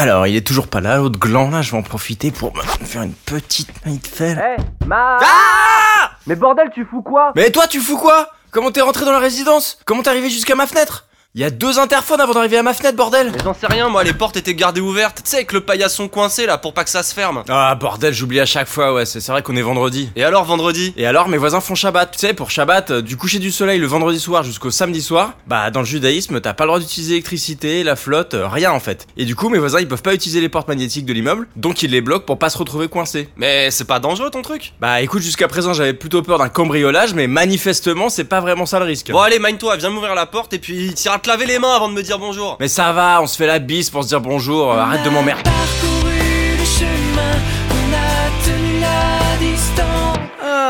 Alors, il est toujours pas là, l'autre gland là, je vais en profiter pour me faire une petite de fer. Eh, ma... Ah Mais bordel, tu fous quoi? Mais toi, tu fous quoi? Comment t'es rentré dans la résidence? Comment t'es arrivé jusqu'à ma fenêtre? Il y a deux interphones avant d'arriver à ma fenêtre, bordel Mais j'en sais rien, moi, les portes étaient gardées ouvertes, tu sais, avec le paillasson coincé là pour pas que ça se ferme. Ah, bordel, j'oublie à chaque fois, ouais, c'est vrai qu'on est vendredi. Et alors, vendredi? Et alors, mes voisins font Shabbat. Tu sais, pour Shabbat, euh, du coucher du soleil le vendredi soir jusqu'au samedi soir, bah, dans le judaïsme, t'as pas le droit d'utiliser l'électricité, la flotte, euh, rien en fait. Et du coup, mes voisins, ils peuvent pas utiliser les portes magnétiques de l'immeuble, donc ils les bloquent pour pas se retrouver coincés. Mais c'est pas dangereux ton truc? Bah, écoute, jusqu'à présent, j'avais plutôt peur d'un cambriolage, mais manifestement, c'est pas vraiment ça le risque. Bon, allez, mine-toi, viens m'ouvrir la porte et puis t'iras te laver les mains avant de me dire bonjour. Mais ça va, on se fait la bise pour se dire bonjour, euh, arrête de m'emmerder.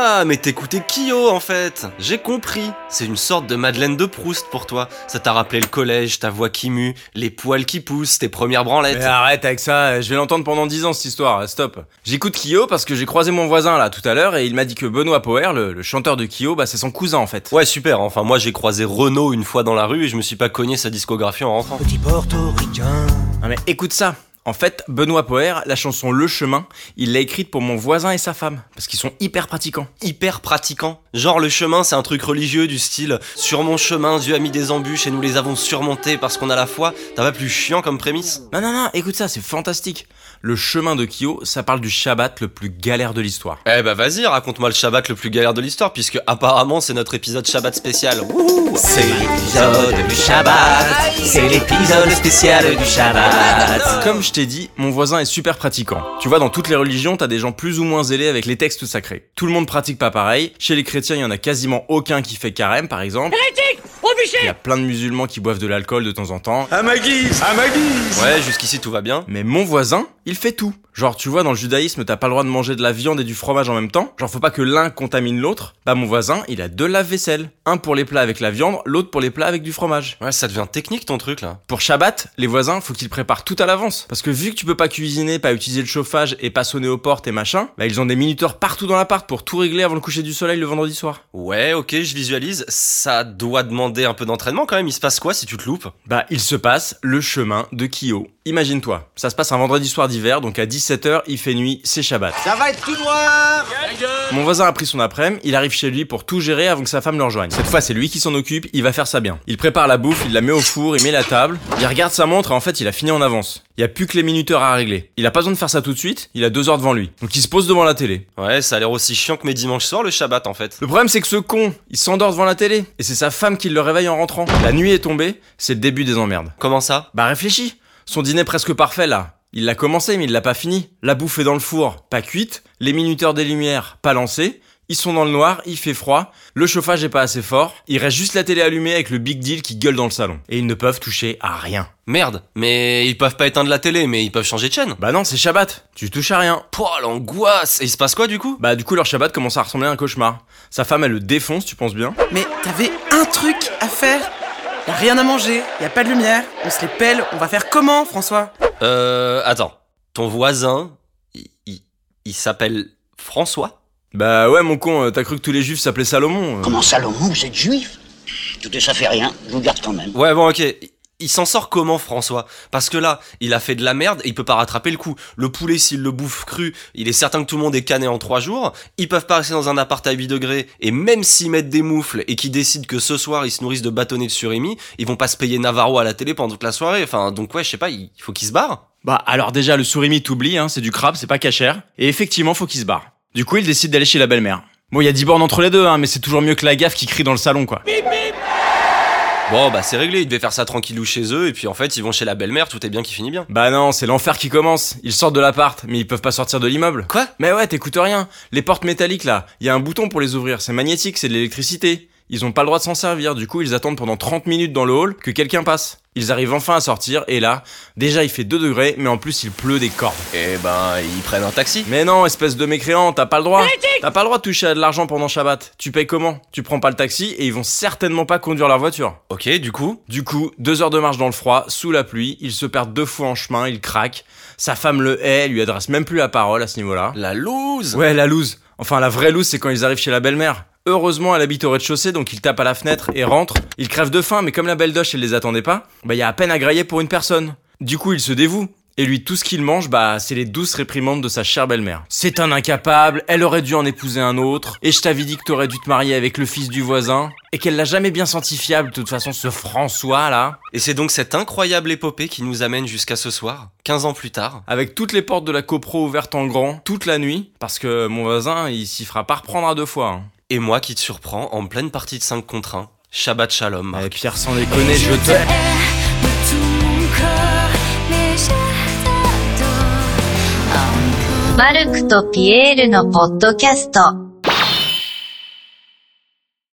Ah, mais t'écoutais Kyo en fait J'ai compris. C'est une sorte de Madeleine de Proust pour toi. Ça t'a rappelé le collège, ta voix qui mue, les poils qui poussent, tes premières branlettes. Mais arrête avec ça, je vais l'entendre pendant 10 ans cette histoire, stop. J'écoute Kyo parce que j'ai croisé mon voisin là tout à l'heure et il m'a dit que Benoît Power, le, le chanteur de Kyo, bah c'est son cousin en fait. Ouais, super. Enfin, moi j'ai croisé Renault une fois dans la rue et je me suis pas cogné sa discographie en rentrant. Petit portoricain. Ah mais écoute ça. En fait, Benoît Poher, la chanson Le Chemin, il l'a écrite pour mon voisin et sa femme, parce qu'ils sont hyper pratiquants. Hyper pratiquant. Genre le chemin, c'est un truc religieux du style sur mon chemin, Dieu a mis des embûches et nous les avons surmontées parce qu'on a la foi. T'as pas plus chiant comme prémisse? Non, non, non, écoute ça, c'est fantastique. Le chemin de Kyo, ça parle du Shabbat le plus galère de l'histoire. Eh bah vas-y, raconte-moi le Shabbat le plus galère de l'histoire, puisque apparemment c'est notre épisode Shabbat spécial. C'est l'épisode du Shabbat. C'est l'épisode spécial du Shabbat. Comme je t'ai dit, mon voisin est super pratiquant. Tu vois, dans toutes les religions, t'as des gens plus ou moins zélés avec les textes sacrés. Tout le monde pratique pas pareil. Chez les chrétiens, il y en a quasiment aucun qui fait carême, par exemple. Il y a plein de musulmans qui boivent de l'alcool de temps en temps. À ma guise, à ma guise. Ouais, jusqu'ici tout va bien. Mais mon voisin, il fait tout. Genre, tu vois, dans le judaïsme, t'as pas le droit de manger de la viande et du fromage en même temps. Genre, faut pas que l'un contamine l'autre. Bah, mon voisin, il a deux lave-vaisselle. Un pour les plats avec la viande, l'autre pour les plats avec du fromage. Ouais, ça devient technique ton truc là. Pour Shabbat, les voisins, faut qu'ils préparent tout à l'avance. Parce que vu que tu peux pas cuisiner, pas utiliser le chauffage et pas sonner aux portes et machin, bah, ils ont des minuteurs partout dans l'appart pour tout régler avant le coucher du soleil le vendredi soir. Ouais, ok, je visualise. Ça doit demander un peu d'entraînement quand même. Il se passe quoi si tu te loupes? Bah, il se passe le chemin de Kyo. Imagine-toi, ça se passe un vendredi soir d'hiver, donc à 17h, il fait nuit, c'est Shabbat. Ça va être tout noir. Mon voisin a pris son après-midi, il arrive chez lui pour tout gérer avant que sa femme le rejoigne. Cette fois, c'est lui qui s'en occupe, il va faire ça bien. Il prépare la bouffe, il la met au four, il met la table, il regarde sa montre et en fait, il a fini en avance. Il y a plus que les minuteurs à régler. Il a pas besoin de faire ça tout de suite, il a deux heures devant lui. Donc il se pose devant la télé. Ouais, ça a l'air aussi chiant que mes dimanches soirs le Shabbat en fait. Le problème, c'est que ce con, il s'endort devant la télé. Et c'est sa femme qui le réveille en rentrant. La nuit est tombée, c'est le début des emmerdes. Comment ça? Bah réfléchis. Son dîner presque parfait là. Il l'a commencé mais il l'a pas fini. La bouffe est dans le four, pas cuite. Les minuteurs des lumières, pas lancés. Ils sont dans le noir, il fait froid. Le chauffage est pas assez fort. Il reste juste la télé allumée avec le big deal qui gueule dans le salon. Et ils ne peuvent toucher à rien. Merde, mais ils peuvent pas éteindre la télé, mais ils peuvent changer de chaîne. Bah non, c'est Shabbat. Tu touches à rien. Pouah, l'angoisse Et il se passe quoi du coup? Bah du coup leur Shabbat commence à ressembler à un cauchemar. Sa femme elle le défonce, tu penses bien? Mais t'avais un truc à faire y a rien à manger, y a pas de lumière, on se les pèle, on va faire comment, François? Euh, attends. Ton voisin, il, il- il s'appelle François? Bah ouais mon con, euh, t'as cru que tous les juifs s'appelaient Salomon euh. Comment Salomon, vous êtes juif? Écoutez, ça fait rien, je vous garde quand même. Ouais, bon, ok. Il s'en sort comment, François? Parce que là, il a fait de la merde et il peut pas rattraper le coup. Le poulet, s'il le bouffe cru, il est certain que tout le monde est cané en trois jours. Ils peuvent pas rester dans un appart à 8 degrés. Et même s'ils mettent des moufles et qu'ils décident que ce soir, ils se nourrissent de bâtonnets de surimi, ils vont pas se payer Navarro à la télé pendant toute la soirée. Enfin, donc ouais, je sais pas, il faut qu'ils se barrent. Bah alors déjà le surimi t'oublie, hein, c'est du crabe, c'est pas cachère. Et effectivement faut qu'il se barre. Du coup il décide d'aller chez la belle-mère. Bon il y a 10 bornes entre les deux, hein, mais c'est toujours mieux que la gaffe qui crie dans le salon quoi. Bon, bah c'est réglé, ils devaient faire ça tranquillou chez eux, et puis en fait, ils vont chez la belle-mère, tout est bien qui finit bien. Bah non, c'est l'enfer qui commence. Ils sortent de l'appart, mais ils peuvent pas sortir de l'immeuble. Quoi? Mais ouais, t'écoutes rien. Les portes métalliques là, il y a un bouton pour les ouvrir, c'est magnétique, c'est de l'électricité. Ils ont pas le droit de s'en servir, du coup ils attendent pendant 30 minutes dans le hall que quelqu'un passe. Ils arrivent enfin à sortir, et là, déjà il fait 2 degrés, mais en plus il pleut des cordes. Eh ben, ils prennent un taxi. Mais non, espèce de mécréant, t'as pas le droit. T'as pas le droit de toucher à de l'argent pendant Shabbat. Tu payes comment? Tu prends pas le taxi et ils vont certainement pas conduire leur voiture. Ok, du coup? Du coup, deux heures de marche dans le froid, sous la pluie, ils se perdent deux fois en chemin, ils craquent. Sa femme le hait, elle lui adresse même plus la parole à ce niveau-là. La loose Ouais, la loose. Enfin, la vraie loose, c'est quand ils arrivent chez la belle-mère. Heureusement, elle habite au rez-de-chaussée, donc ils tapent à la fenêtre et rentrent. Ils crèvent de faim, mais comme la belle doche, elle les attendait pas, bah y a à peine à grailler pour une personne. Du coup, ils se dévouent. Et lui, tout ce qu'il mange, bah, c'est les douces réprimandes de sa chère belle-mère. C'est un incapable, elle aurait dû en épouser un autre, et je t'avais dit que t'aurais dû te marier avec le fils du voisin, et qu'elle l'a jamais bien senti fiable, de toute façon, ce François, là. Et c'est donc cette incroyable épopée qui nous amène jusqu'à ce soir, 15 ans plus tard. Avec toutes les portes de la copro ouvertes en grand, toute la nuit, parce que mon voisin, il s'y fera pas reprendre à deux fois. hein. Et moi qui te surprends en pleine partie de 5 contre 1. Shabbat shalom, Marc. Et Pierre, sans déconner, je te... tout mon corps légère マルクとピエールのポッドキャスト